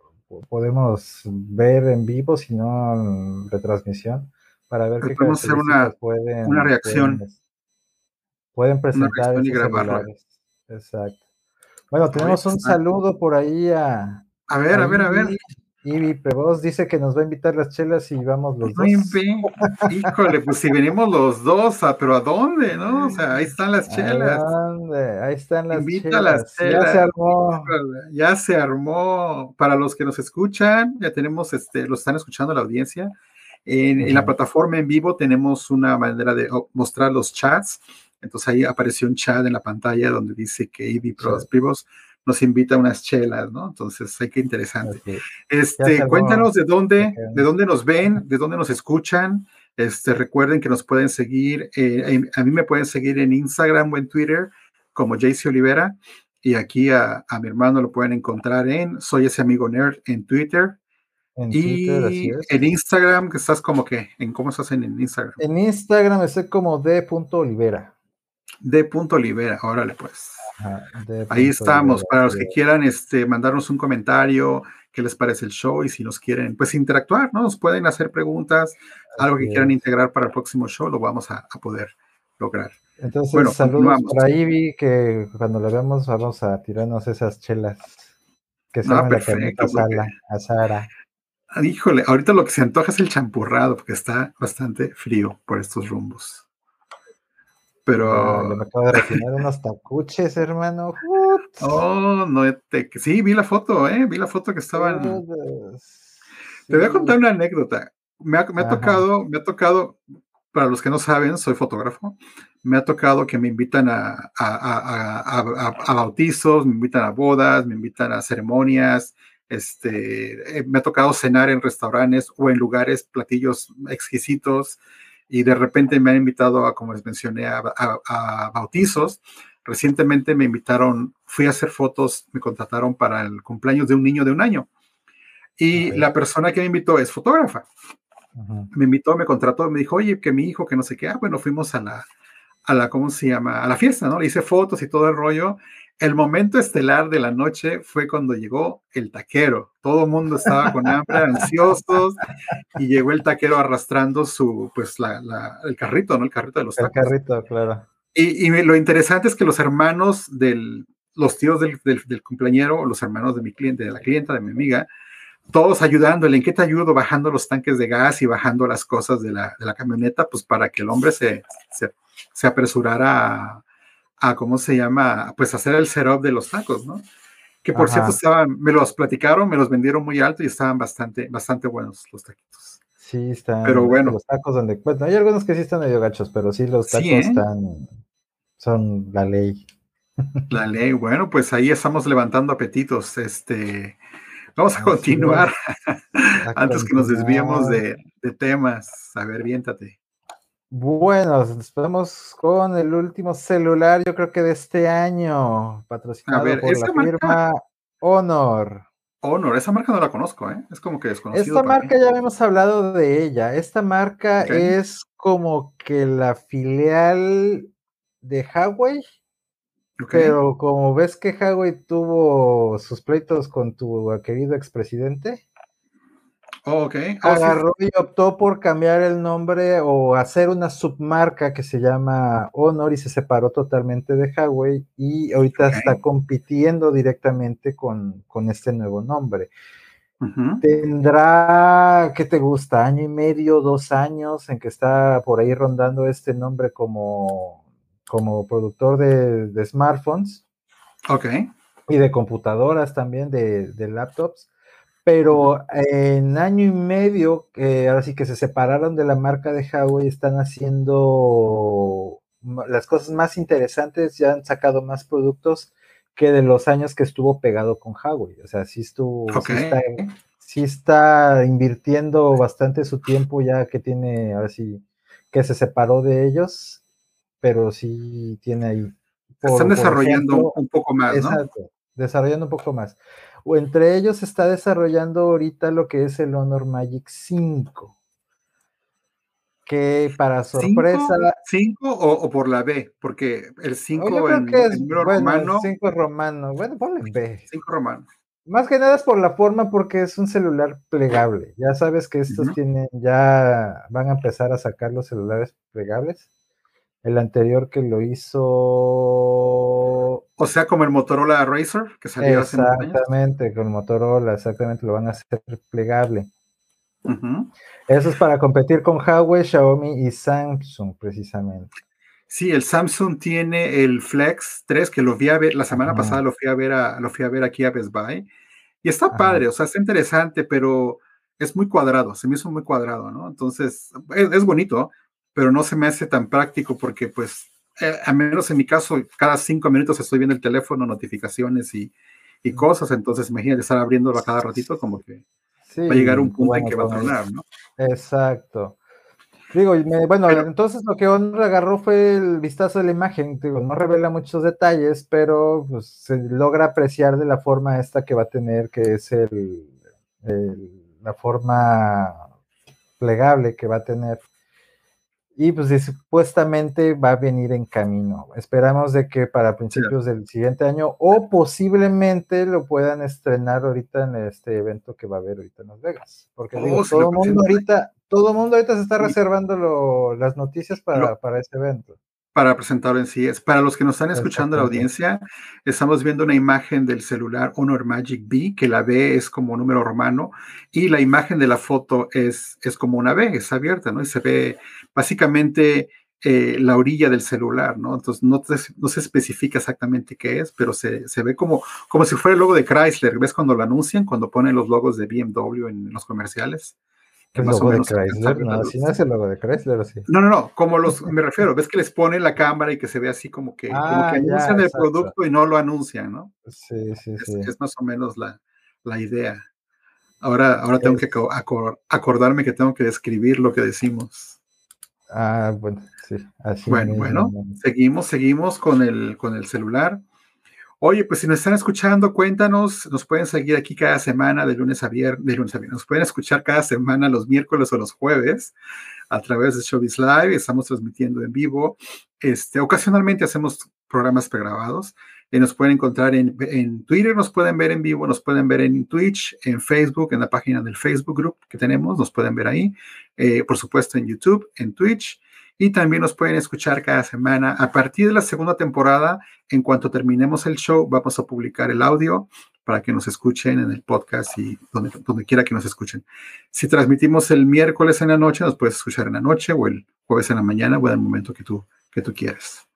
podemos ver en vivo, si no en retransmisión, para ver qué podemos hacer una, pueden, una reacción. Pueden, presentar. Una Exacto. Bueno, tenemos un saludo por ahí a, a ver, a, ver, a ver. Ivy Pebos dice que nos va a invitar las chelas y vamos los dos. Híjole, pues si venimos los dos, pero ¿a dónde? ¿No? O sea, ahí están las chelas. ¿A dónde? Ahí están las Invita Las chelas. Ya se armó. ya se armó. Para los que nos escuchan, ya tenemos, este, los están escuchando la audiencia. En, la plataforma en vivo tenemos una manera de mostrar los chats. Entonces ahí apareció un chat en la pantalla donde dice que Ivy Pros Vivos nos invita a unas chelas, ¿no? Entonces, hay que interesante. Este, cuéntanos de dónde, de dónde nos ven, de dónde nos escuchan. Este, recuerden que nos pueden seguir, eh, a mí me pueden seguir en Instagram o en Twitter como JC Olivera y aquí a, mi hermano lo pueden encontrar en Soy ese amigo nerd en Twitter. y en Instagram, que estás como que, ¿en cómo estás en, Instagram? En Instagram estoy como d.olivera. D.olivera, órale pues. Ahí estamos, para los que quieran este, mandarnos un comentario, qué les parece el show y si nos quieren, pues interactuar, ¿no? Nos pueden hacer preguntas, algo que quieran integrar para el próximo show, lo vamos a, poder lograr. Entonces, bueno, saludos para Ivy, que cuando lo vemos vamos a tirarnos esas chelas que son no, la a Sara. Híjole, ahorita lo que se antoja es el champurrado, porque está bastante frío por estos rumbos. Pero. me acabo de refinar unos tacuches, hermano. Oh, no, te... sí, vi la foto, ¿eh? Vi la foto que estaban. Te voy a contar una anécdota. Me ha, me ha tocado, me ha tocado, para los que no saben, soy fotógrafo. Me ha tocado que me invitan a, a, a, bautizos, me invitan a bodas, me invitan a ceremonias. Este, eh, me ha tocado cenar en restaurantes o en lugares, platillos exquisitos y de repente me han invitado a, como les mencioné, a, bautizos. Recientemente me invitaron, fui a hacer fotos, me contrataron para el cumpleaños de un niño de un año. Y la persona que me invitó es fotógrafa. Me invitó, me contrató, me dijo, oye, que mi hijo, que no sé qué. Ah, bueno, fuimos a la, a la, ¿cómo se llama? A la fiesta, ¿no? Le hice fotos y todo el rollo. El momento estelar de la noche fue cuando llegó el taquero. Todo el mundo estaba con hambre, ansiosos, y llegó el taquero arrastrando su, pues, la, el carrito, ¿no? El carrito de los tacos. El carrito, claro. Y, lo interesante es que los hermanos del, los tíos del, del, cumpleañero, los hermanos de mi cliente, de la clienta, de mi amiga, todos ayudándole, ¿en qué te ayudo? Bajando los tanques de gas y bajando las cosas de la, de la camioneta, pues para que el hombre se, se, se apresurara a, ¿cómo se llama? Pues hacer el setup de los tacos, ¿no? Que por cierto estaban, me los platicaron, me los vendieron muy alto y estaban bastante, bastante buenos los taquitos. Sí, están. Pero bueno. Los tacos donde. Bueno, hay algunos que sí están medio gachos, pero sí, los tacos ¿eh? están. Son la ley. La ley, bueno, pues ahí estamos levantando apetitos. Este, vamos a continuar antes que nos desviemos de, temas. A ver, viéntate. Bueno, nos con el último celular, yo creo que de este año, patrocinado por la firma Honor. Honor, esa marca no la conozco, ¿eh? Es como que desconocido. Esta marca ya hemos hablado de ella. Esta marca es como que la filial de Huawei pero como ves que Huawei tuvo sus pleitos con tu querido expresidente, oh, oh agarró y optó por cambiar el nombre o hacer una submarca que se llama Honor y se separó totalmente de Huawei y ahorita está compitiendo directamente con, este nuevo nombre. Tendrá, ¿qué te gusta? Año y medio, dos años en que está por ahí rondando este nombre como como productor de, smartphones. Ok. Y de computadoras también, de, laptops. Pero en año y medio, ahora sí que se separaron de la marca de Huawei, están haciendo las cosas más interesantes, ya han sacado más productos que de los años que estuvo pegado con Huawei. O sea, sí estuvo, sí, está, invirtiendo bastante su tiempo ya que tiene, ahora sí, que se separó de ellos pero sí tiene ahí. Están desarrollando un poco más, ¿no? Exacto, desarrollando un poco más. O entre ellos está desarrollando ahorita lo que es el Honor Magic 5. Que para sorpresa. ¿5 o, por la B? Porque el 5 en, es, bueno, romano. 5 romano. Bueno, ponle B. 5 romano. Más que nada es por la forma, porque es un celular plegable. Ya sabes que estos tienen, ya van a empezar a sacar los celulares plegables. El anterior que lo hizo. O sea, como el Motorola Racer que salió hace Exactamente, con Motorola, exactamente, lo van a hacer plegable. Eso es para competir con Huawei, Xiaomi y Samsung, precisamente. Sí, el Samsung tiene el Flex 3, que lo vi a ver, la semana pasada lo fui a ver lo fui a ver aquí a Best Buy. Y está padre, o sea, está interesante, pero es muy cuadrado, se me hizo muy cuadrado, ¿no? Entonces, es bonito, pero no se me hace tan práctico porque pues, eh, a menos en mi caso, cada cinco minutos estoy viendo el teléfono, notificaciones y, y cosas, entonces imagínate estar abriéndolo a cada ratito como que va a llegar un punto en que va a tronar, ¿no? Exacto. Digo, bueno, entonces lo que Honor agarró fue el vistazo de la imagen, digo, no revela muchos detalles, pero pues, se logra apreciar de la forma esta que va a tener, que es el la forma plegable que va a tener y pues supuestamente va a venir en camino. Esperamos de que para principios del siguiente año o posiblemente lo puedan estrenar ahorita en este evento que va a haber ahorita en Las Vegas. Porque oh, todo el mundo ahorita, todo mundo ahorita se está reservando las noticias para, para ese evento para presentarlo en sí. Es para los que nos están escuchando la audiencia, estamos viendo una imagen del celular Honor Magic B, que la B es como número romano, y la imagen de la foto es, es como una B, es abierta, ¿no? Y se ve básicamente eh, la orilla del celular, ¿no? Entonces no, no se especifica exactamente qué es, pero se, se, ve como, como si fuera el logo de Chrysler. ¿Ves cuando lo anuncian, cuando ponen los logos de BMW en los comerciales? El logo de Chrysler, no, si no es el logo de Chrysler, sí. No, no, no, como los, me refiero, ves que les pone la cámara y que se ve así como que, como que ah, anuncian el producto y no lo anuncian, ¿no? Sí, sí, es, sí. Es más o menos la, la idea. Ahora, ahora tengo que acordarme que tengo que describir lo que decimos. Ah, bueno, sí, así. Bueno, bueno, seguimos, seguimos con el, con el celular. Oye, pues si nos están escuchando, cuéntanos, nos pueden seguir aquí cada semana de lunes a viernes, de lunes a viernes, nos pueden escuchar cada semana los miércoles o los jueves a través de Showbiz Live, estamos transmitiendo en vivo, este, ocasionalmente hacemos programas pregrabados, y nos pueden encontrar en, Twitter, nos pueden ver en vivo, nos pueden ver en Twitch, en Facebook, en la página del Facebook Group que tenemos, nos pueden ver ahí, eh, por supuesto en YouTube, en Twitch, y también nos pueden escuchar cada semana. A partir de la segunda temporada, en cuanto terminemos el show, vamos a publicar el audio para que nos escuchen en el podcast y donde, donde quiera que nos escuchen. Si transmitimos el miércoles en la noche, nos puedes escuchar en la noche o el jueves en la mañana o en el momento que tú, que tú quieras.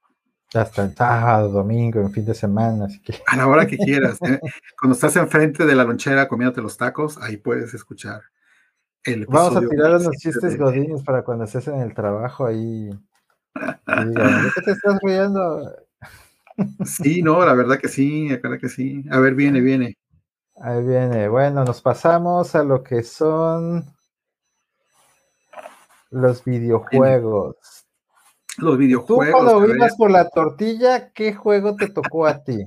Hasta el sábado, domingo, en fin de semana. Así que... A la hora que quieras. ¿eh? Cuando estás enfrente de la lonchera comiéndote los tacos, ahí puedes escuchar el Vamos a tirar unos chistes godines para cuando estés en el trabajo ahí. ¿De qué te estás riendo? Sí, no, la verdad que sí, la verdad que sí. A ver, viene, viene. Ahí viene. Bueno, nos pasamos a lo que son los videojuegos. Los videojuegos. Tú cuando vivas por la tortilla, ¿qué juego te tocó a ti?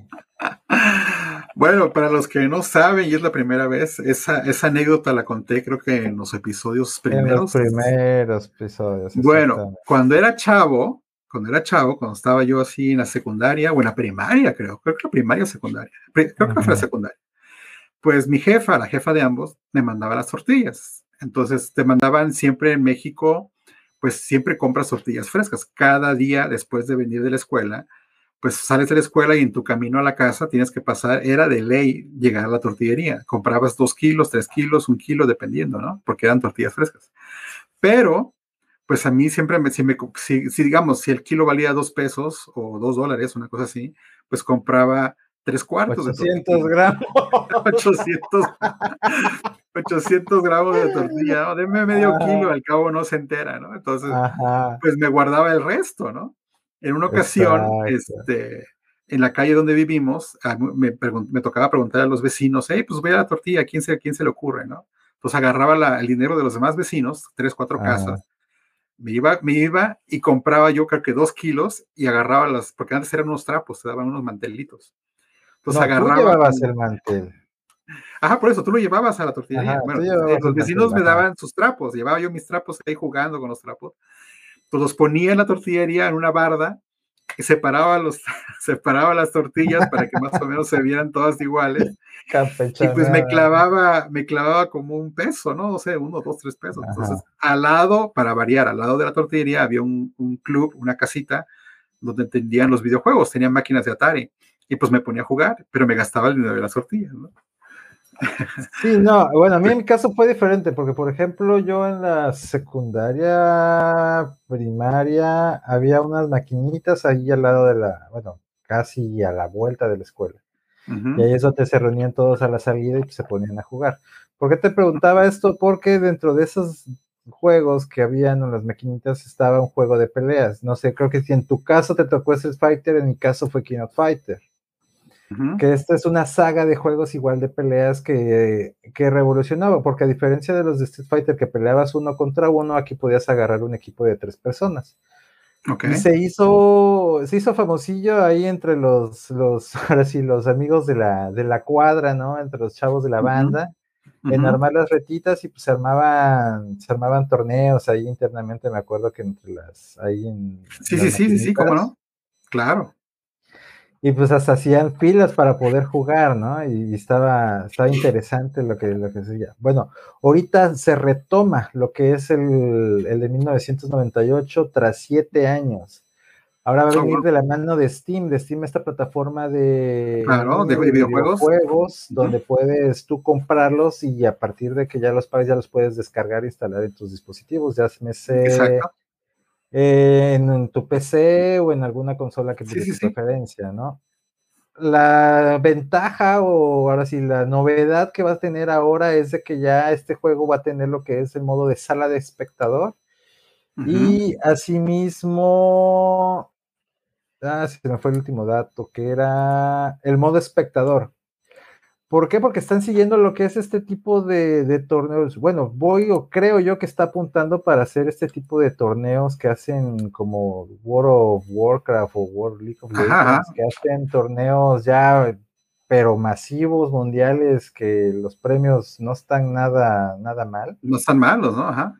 Bueno, para los que no saben, y es la primera vez, esa, esa anécdota la conté creo que en los episodios primeros. En los primeros episodios. Bueno, cuando era chavo, cuando era chavo, cuando estaba yo así en la secundaria o en la primaria, creo, creo que la primaria o secundaria, creo que fue la secundaria. Pues mi jefa, la jefa de ambos, me mandaba las tortillas. Entonces te mandaban siempre en México, pues siempre compras tortillas frescas. Cada día después de venir de la escuela, pues sales de la escuela y en tu camino a la casa tienes que pasar, era de ley llegar a la tortillería. Comprabas dos kilos, tres kilos, un kilo, dependiendo, ¿no? Porque eran tortillas frescas. Pero, pues a mí siempre me, si, me, si, digamos, si el kilo valía dos pesos o dos dólares, una cosa así, pues compraba tres cuartos 800 de gramos. 800, 800 gramos de tortilla, ¿no? Deme medio kilo, al cabo no se entera, ¿no? Entonces, pues me guardaba el resto, ¿no? En una ocasión, este, en la calle donde vivimos, me, me, tocaba preguntar a los vecinos, hey, pues voy a la tortilla, ¿a quién se, a quién se le ocurre, no? Entonces agarraba el dinero de los demás vecinos, tres, cuatro casas, me iba, me iba y compraba yo creo que dos kilos y agarraba las, porque antes eran unos trapos, te daban unos mantelitos. Entonces agarraba. Tú llevabas el mantel. Ajá, por eso tú lo llevabas a la tortilla. bueno, eh, los vecinos me daban sus trapos, llevaba yo mis trapos ahí jugando con los trapos pues los ponía en la tortillería en una barda y separaba, los, separaba las tortillas para que más o menos se vieran todas iguales. y pues me clavaba, me clavaba como un peso, ¿no? No sé, uno, dos, tres pesos. Entonces, al lado, para variar, al lado de la tortillería había un, un club, una casita, donde entendían los videojuegos, tenían máquinas de Atari. Y pues me ponía a jugar, pero me gastaba el dinero de las tortillas, ¿no? Sí, no, bueno, a mí en mi caso fue diferente, porque por ejemplo yo en la secundaria, primaria, había unas maquinitas ahí al lado de la, bueno, casi a la vuelta de la escuela. Y ahí es donde se reunían todos a la salida y se ponían a jugar. ¿Por qué te preguntaba esto? Porque dentro de esos juegos que habían en las maquinitas estaba un juego de peleas. No sé, creo que si en tu caso te tocó Street Fighter, en mi caso fue King of Fighter que esta es una saga de juegos igual de peleas que, que, revolucionaba, porque a diferencia de los de Street Fighter que peleabas uno contra uno, aquí podías agarrar un equipo de tres personas. Okay. Y se hizo, se hizo famosillo ahí entre los, los, ahora sí, los amigos de la, de la cuadra, ¿no? Entre los chavos de la banda, en armar las retitas y pues se armaban, se armaban torneos ahí internamente, me acuerdo que entre las, ahí en... Sí, sí, sí, sí, cómo no. Claro y pues hasta hacían filas para poder jugar, ¿no? Y estaba, estaba interesante lo que, lo que decía. Bueno, ahorita se retoma lo que es el, el de 1998 tras siete años. Ahora va a venir de la mano de Steam, de Steam esta plataforma de, de, videojuegos, donde puedes tú comprarlos y a partir de que ya los pagues ya los puedes descargar e instalar en tus dispositivos, ya me sé en, tu PC o en alguna consola que tienes sí, preferencia, ¿no? La ventaja o ahora sí, la novedad que va a tener ahora es de que ya este juego va a tener lo que es el modo de sala de espectador. Y asimismo, ah, se me fue el último dato, que era el modo espectador. ¿Por qué? Porque están siguiendo lo que es este tipo de, torneos. Bueno, voy o creo yo que está apuntando para hacer este tipo de torneos que hacen como World of Warcraft o World League of Legends, que hacen torneos ya, pero masivos, mundiales, que los premios no están nada, nada mal. No están malos, ¿no? Ajá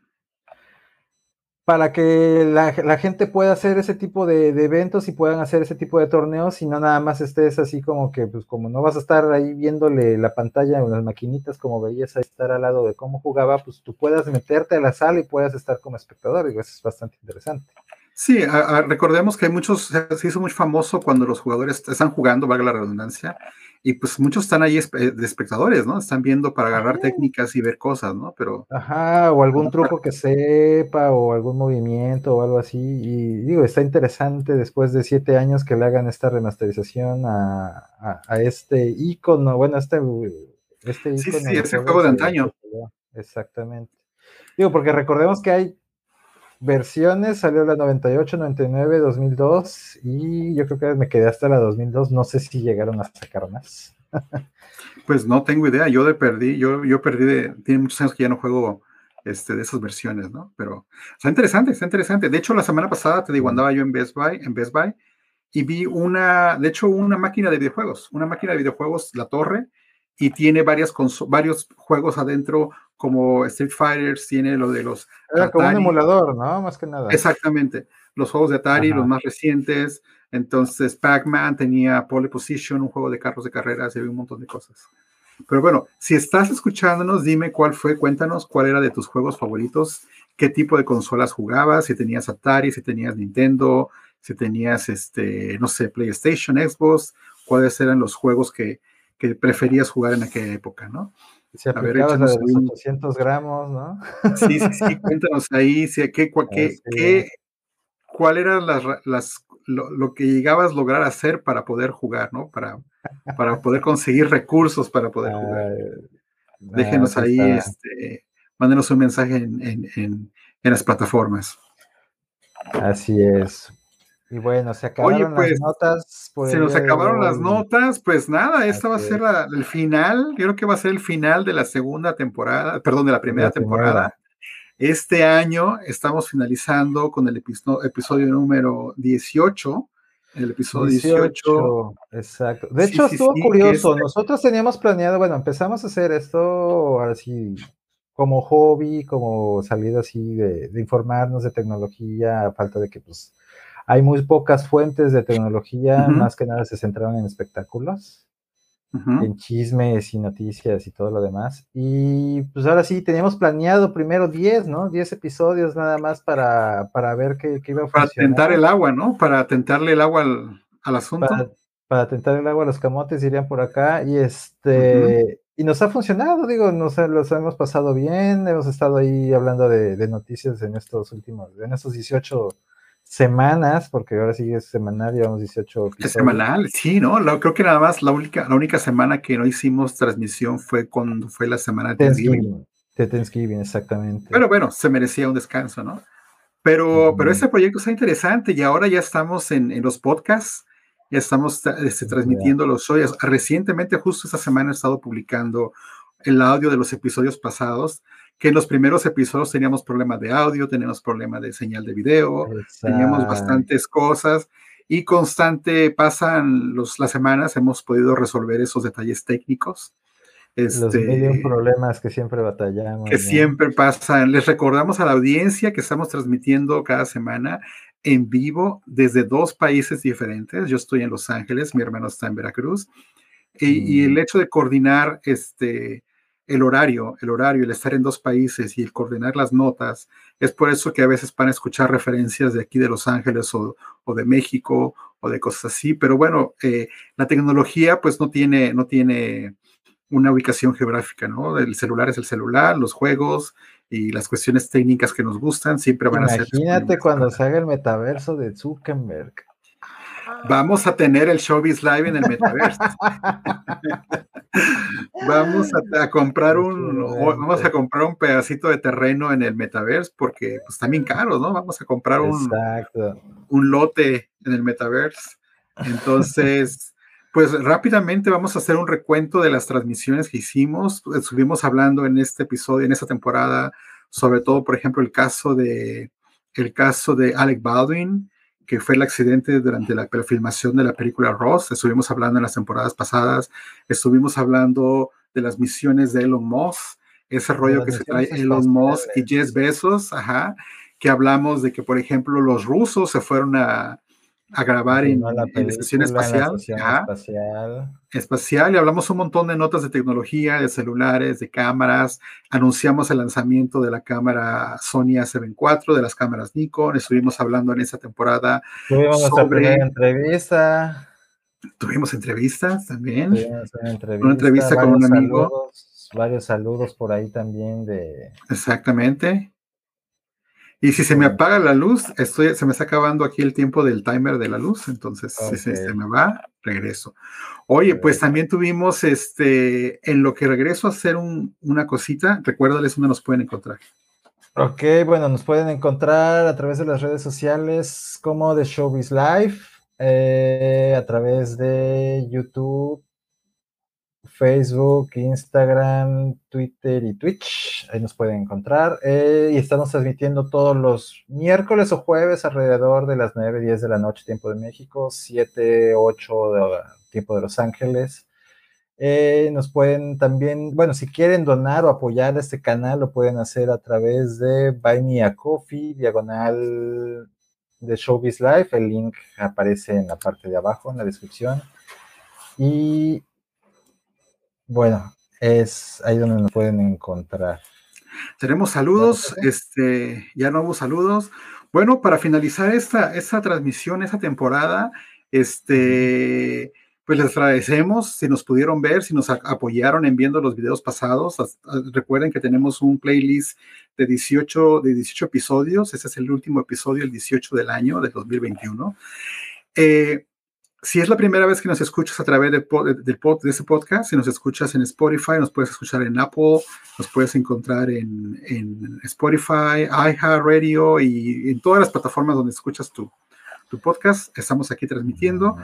para que la, gente pueda hacer ese tipo de, eventos y puedan hacer ese tipo de torneos y no nada más estés así como que, pues como no vas a estar ahí viéndole la pantalla en las maquinitas como veías ahí estar al lado de cómo jugaba, pues tú puedas meterte a la sala y puedas estar como espectador y eso es bastante interesante. Sí, recordemos que hay muchos, se hizo muy famoso cuando los jugadores están jugando, valga la redundancia, y pues muchos están ahí de espectadores, ¿no? Están viendo para agarrar técnicas y ver cosas, ¿no? Pero. Ajá, o algún truco que sepa, o algún movimiento, o algo así. Y digo, está interesante después de siete años que le hagan esta remasterización a, este icono, bueno, este, este icono. Sí, sí, ese juego de antaño. Exactamente. Digo, porque recordemos que hay versiones, salió la 98, 99, 2002 y yo creo que me quedé hasta la 2002, no sé si llegaron a sacar más. pues no tengo idea, yo de perdí, yo, yo perdí de, tiene muchos años que ya no juego este, de esas versiones, ¿no? Pero está interesante, está interesante. De hecho, la semana pasada, te digo, andaba yo en Best Buy, en Best Buy y vi una, de hecho, una máquina de videojuegos, una máquina de videojuegos, la torre, y tiene varias varios juegos adentro, como Street Fighters, tiene lo de los. Era como un emulador, ¿no? Más que nada. Exactamente. Los juegos de Atari, los más recientes. Entonces, Pac-Man tenía Pole Position, un juego de carros de carreras, y había un montón de cosas. Pero bueno, si estás escuchándonos, dime cuál fue, cuéntanos cuál era de tus juegos favoritos, qué tipo de consolas jugabas, si tenías Atari, si tenías Nintendo, si tenías, este, no sé, PlayStation, Xbox, cuáles eran los juegos que, que preferías jugar en aquella época, ¿no? Si a ver, la de 800 gramos, ¿no? Sí, sí, sí, cuéntanos ahí, sí, ¿qué, qué, qué, cuál era las, las, lo, que llegabas a lograr hacer para poder jugar, ¿no? Para, para poder conseguir recursos para poder jugar. Déjenos pues ahí, este, mándenos un mensaje en, en, en, en las plataformas. Así es. Y bueno, se acabaron las pues, notas. se nos acabaron las notas, pues nada, esta va a ser el final, yo creo que va a ser el final de la segunda temporada, perdón, de la primera temporada. Este año estamos finalizando con el episodio, número 18. El episodio 18. exacto. De hecho, estuvo curioso. Nosotros teníamos planeado, bueno, empezamos a hacer esto así como hobby, como salida así de, de informarnos de tecnología, a falta de que pues hay muy pocas fuentes de tecnología, más que nada se centraron en espectáculos, en chismes y noticias y todo lo demás. Y pues ahora sí, teníamos planeado primero 10, ¿no? 10 episodios nada más para, para ver qué, qué, iba a funcionar. Para tentar el agua, ¿no? Para tentarle el agua al, asunto. Para, tentar el agua a los camotes, irían por acá. Y este... Y nos ha funcionado, digo, nos los hemos pasado bien, hemos estado ahí hablando de, de noticias en estos últimos, en estos 18 semanas, porque ahora sí es semanal, llevamos 18 episodios. Semanal, sí, ¿no? creo que nada más la única, la única semana que no hicimos transmisión fue cuando fue la semana de Thanksgiving. De Thanksgiving, exactamente. Pero bueno, se merecía un descanso, ¿no? Pero, pero este proyecto está interesante y ahora ya estamos en, en los podcasts, ya estamos este, transmitiendo los shows. Recientemente, justo esta semana, he estado publicando el audio de los episodios pasados que en los primeros episodios teníamos problemas de audio, teníamos problemas de señal de video, teníamos bastantes cosas y constante pasan los, las semanas, hemos podido resolver esos detalles técnicos. Este, los problemas que siempre batallamos. Que siempre pasan. Les recordamos a la audiencia que estamos transmitiendo cada semana en vivo desde dos países diferentes. Yo estoy en Los Ángeles, mi hermano está en Veracruz. Y, y, el hecho de coordinar este, el horario, el horario, el estar en dos países y el coordinar las notas. Es por eso que a veces van a escuchar referencias de aquí de Los Ángeles o, de México o de cosas así. Pero bueno, eh, la tecnología pues no tiene, no tiene una ubicación geográfica, ¿no? El celular es el celular, los juegos y las cuestiones técnicas que nos gustan siempre van a ser. Imagínate cuando se haga el metaverso de Zuckerberg. Vamos a tener el Showbiz Live en el metaverso. vamos a, comprar un vamos a comprar un pedacito de terreno en el metaverso porque pues también caro, ¿no? Vamos a comprar un, un lote en el metaverso. Entonces, pues rápidamente vamos a hacer un recuento de las transmisiones que hicimos. Estuvimos hablando en este episodio, en esta temporada, sobre todo, por ejemplo, el caso de el caso de Alec Baldwin, que fue el accidente durante la filmación de la película Ross. Estuvimos hablando en las temporadas pasadas, estuvimos hablando de las misiones de Elon Musk, ese rollo que se trae Elon Musk y Jeff Bezos, ajá, que hablamos de que, por ejemplo, los rusos se fueron a, a grabar en, la, sesión espacial. espacial. Espacial, y hablamos un montón de notas de tecnología, de celulares, de cámaras. Anunciamos el lanzamiento de la cámara Sony A7 IV, de las cámaras Nikon. Estuvimos hablando en esa temporada. Tuvimos sobre... entrevista. Tuvimos entrevistas también. una entrevista, con un amigo. varios saludos por ahí también de. Exactamente. Y si se me apaga la luz, estoy, se me está acabando aquí el tiempo del timer de la luz, entonces si se, me va, regreso. Oye, pues también tuvimos este, en lo que regreso a hacer una cosita, recuérdales dónde nos pueden encontrar. Ok, bueno, nos pueden encontrar a través de las redes sociales como The Showbiz Live, eh, a través de YouTube, Facebook, Instagram, Twitter y Twitch. Ahí nos pueden encontrar. Eh, y estamos transmitiendo todos los miércoles o jueves alrededor de las 9, 10 de la noche, tiempo de México, 7, 8 de, tiempo de Los Ángeles. Eh, nos pueden también, bueno, si quieren donar o apoyar este canal, lo pueden hacer a través de Buy Me a Coffee, diagonal de Showbiz Live. El link aparece en la parte de abajo, en la descripción. Y bueno, es ahí donde nos pueden encontrar. Tenemos saludos, este, ya no hubo saludos. Bueno, para finalizar esta, esta transmisión, esta temporada, este, pues les agradecemos si nos pudieron ver, si nos apoyaron en viendo los videos pasados. Recuerden que tenemos un playlist de 18, de 18 episodios. Este es el último episodio, el 18 del año, de 2021. Eh, si es la primera vez que nos escuchas a través de, de, ese podcast, si nos escuchas en Spotify, nos puedes escuchar en Apple, nos puedes encontrar en, en Spotify, iHeartRadio y en todas las plataformas donde escuchas tu, tu podcast. Estamos aquí transmitiendo.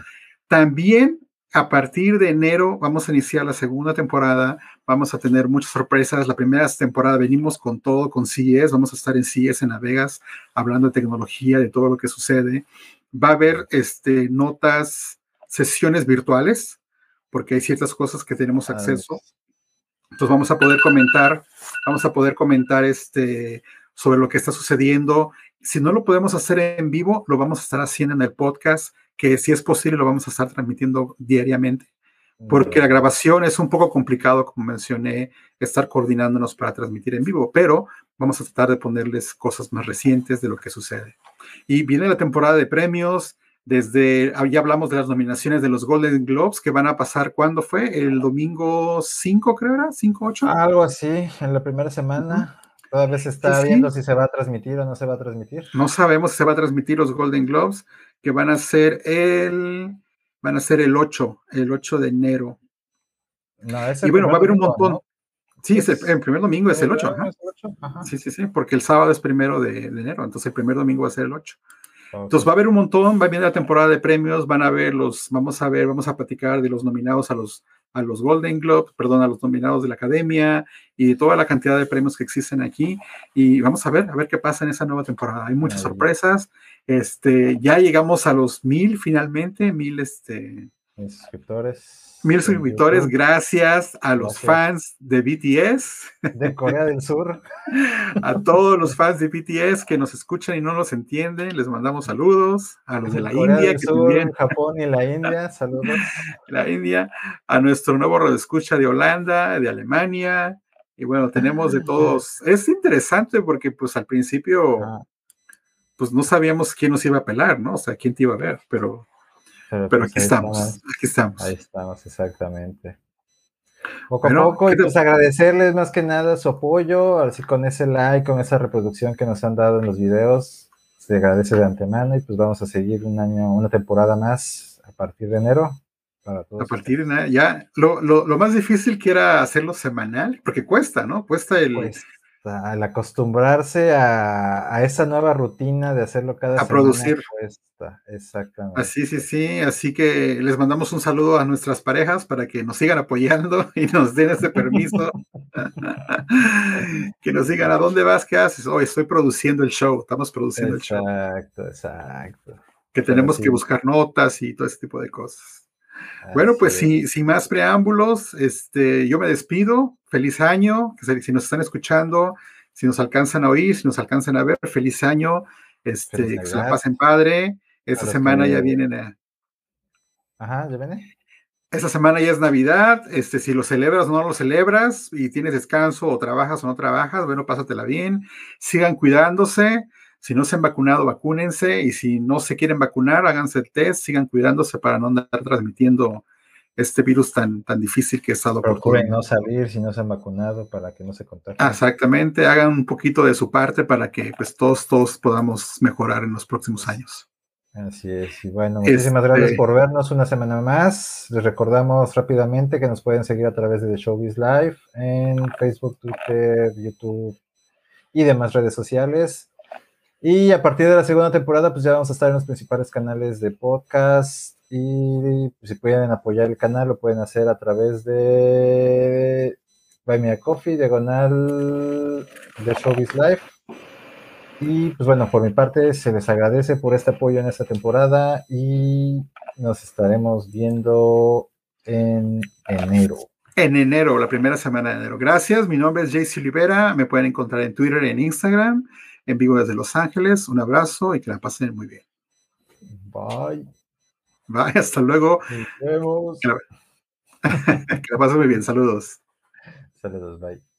También a partir de enero vamos a iniciar la segunda temporada. Vamos a tener muchas sorpresas. La primera temporada venimos con todo, con CES. Vamos a estar en CES en Las Vegas hablando de tecnología, de todo lo que sucede va a haber este, notas, sesiones virtuales, porque hay ciertas cosas que tenemos acceso. Entonces vamos a poder comentar, vamos a poder comentar este, sobre lo que está sucediendo. Si no lo podemos hacer en vivo, lo vamos a estar haciendo en el podcast, que si es posible lo vamos a estar transmitiendo diariamente, porque la grabación es un poco complicado, como mencioné, estar coordinándonos para transmitir en vivo, pero vamos a tratar de ponerles cosas más recientes de lo que sucede. Y viene la temporada de premios. Desde, ah, ya hablamos de las nominaciones de los Golden Globes que van a pasar, ¿cuándo fue? El domingo 5, creo era, 5, 8. Algo así, en la primera semana. Todavía se está viendo si se va a transmitir o no se va a transmitir. No sabemos si se va a transmitir los Golden Globes, que van a ser el, van a ser el 8, el 8 de enero. y bueno, va a haber un montón. Sí, el, primer domingo es el 8. Sí, sí, sí, porque el sábado es primero de, enero, entonces el primer domingo va a ser el 8. Entonces va a haber un montón, va a venir la temporada de premios, van a ver los, vamos a ver, vamos a platicar de los nominados a los, a los Golden Globes, perdón, a los nominados de la Academia y de toda la cantidad de premios que existen aquí. Y vamos a ver, a ver qué pasa en esa nueva temporada. Hay muchas sorpresas. Este, ya llegamos a los mil finalmente, mil este, suscriptores. Mil suscriptores, gracias a los fans de BTS. De Corea del Sur. A todos los fans de BTS que nos escuchan y no nos entienden, les mandamos saludos. A los de la India, que también. Japón y la India, saludos. La India, a nuestro nuevo escucha de Holanda, de Alemania. Y bueno, tenemos de todos. Es interesante porque, pues al principio, pues no sabíamos quién nos iba a pelar, ¿no? O sea, quién te iba a ver, pero pero, pues aquí estamos, aquí estamos. Ahí estamos, exactamente. Poco a poco, y pues agradecerles más que nada su apoyo, así con ese like, con esa reproducción que nos han dado en los videos, se agradece de antemano y pues vamos a seguir un año, una temporada más a partir de enero. Para todos a partir de ya, lo, lo, lo, más difícil que era hacerlo semanal, porque cuesta, ¿no? Cuesta el, pues, al acostumbrarse a, esa nueva rutina de hacerlo cada a producir. exactamente. Así, sí, sí. Así que les mandamos un saludo a nuestras parejas para que nos sigan apoyando y nos den ese permiso. que nos digan a dónde vas, qué haces. Hoy estoy produciendo el show, estamos produciendo el show. Exacto, exacto. Que tenemos que buscar notas y todo ese tipo de cosas. Bueno, pues sin, sin, más preámbulos, este, yo me despido. Feliz año. Si nos están escuchando, si nos alcanzan a oír, si nos alcanzan a ver, feliz año. Este, que se la pasen padre. Esta semana ya vienen a... Ajá, ya viene. Esta semana ya es Navidad, este, si lo celebras o no lo celebras y tienes descanso o trabajas o no trabajas, bueno, pásatela bien, sigan cuidándose, si no se han vacunado, vacúnense y si no se quieren vacunar, háganse el test, sigan cuidándose para no andar transmitiendo este virus tan, tan difícil que ha estado Procuren no salir si no se han vacunado para que no se contagien. Exactamente, hagan un poquito de su parte para que pues todos, todos podamos mejorar en los próximos años. Así es, y bueno, muchísimas gracias este por vernos una semana más. Les recordamos rápidamente que nos pueden seguir a través de The Showbiz Live en Facebook, Twitter, YouTube y demás redes sociales. Y a partir de la segunda temporada, pues ya vamos a estar en los principales canales de podcast. Y pues, si pueden apoyar el canal, lo pueden hacer a través de Buy Me a Coffee, diagonal de Showbiz Live. Y pues bueno, por mi parte se les agradece por este apoyo en esta temporada y nos estaremos viendo en enero. En enero, la primera semana de enero. Gracias, mi nombre es Jayce Olivera, me pueden encontrar en Twitter en Instagram, en vivo desde Los Ángeles. Un abrazo y que la pasen muy bien. Bye. Bye, hasta luego. Nos vemos. Que la, que la pasen muy bien, saludos. Saludos, bye.